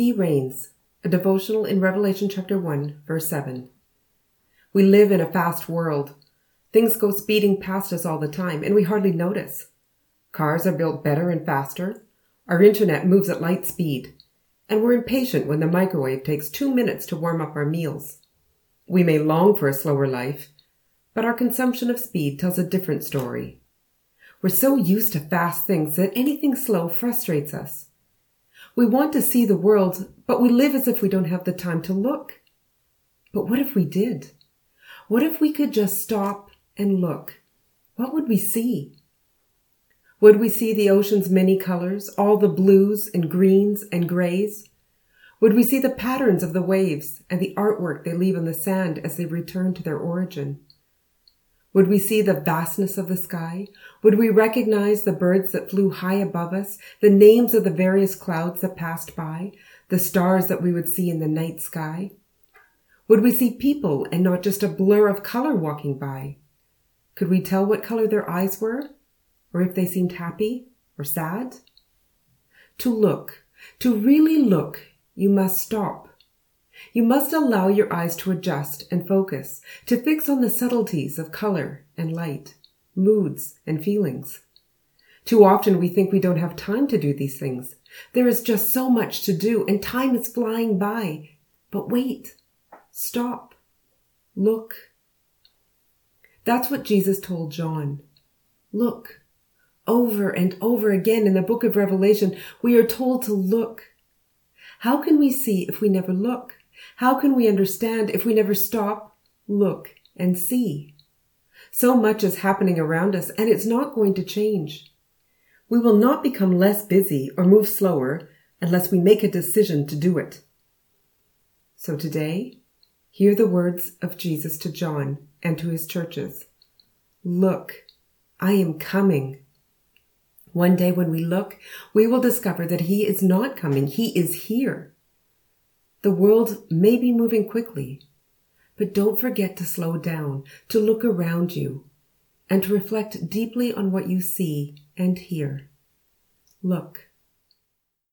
He reigns, a devotional in Revelation chapter 1, verse 7. We live in a fast world. Things go speeding past us all the time, and we hardly notice. Cars are built better and faster. Our internet moves at light speed. And we're impatient when the microwave takes two minutes to warm up our meals. We may long for a slower life, but our consumption of speed tells a different story. We're so used to fast things that anything slow frustrates us. We want to see the world, but we live as if we don't have the time to look. But what if we did? What if we could just stop and look? What would we see? Would we see the ocean's many colors, all the blues and greens and grays? Would we see the patterns of the waves and the artwork they leave on the sand as they return to their origin? Would we see the vastness of the sky? Would we recognize the birds that flew high above us, the names of the various clouds that passed by, the stars that we would see in the night sky? Would we see people and not just a blur of color walking by? Could we tell what color their eyes were, or if they seemed happy or sad? To look, to really look, you must stop you must allow your eyes to adjust and focus, to fix on the subtleties of color and light, moods and feelings. Too often we think we don't have time to do these things. There is just so much to do and time is flying by. But wait, stop, look. That's what Jesus told John. Look. Over and over again in the book of Revelation, we are told to look. How can we see if we never look? How can we understand if we never stop, look, and see? So much is happening around us, and it's not going to change. We will not become less busy or move slower unless we make a decision to do it. So today, hear the words of Jesus to John and to his churches. Look, I am coming. One day when we look, we will discover that he is not coming. He is here. The world may be moving quickly, but don't forget to slow down, to look around you, and to reflect deeply on what you see and hear. Look.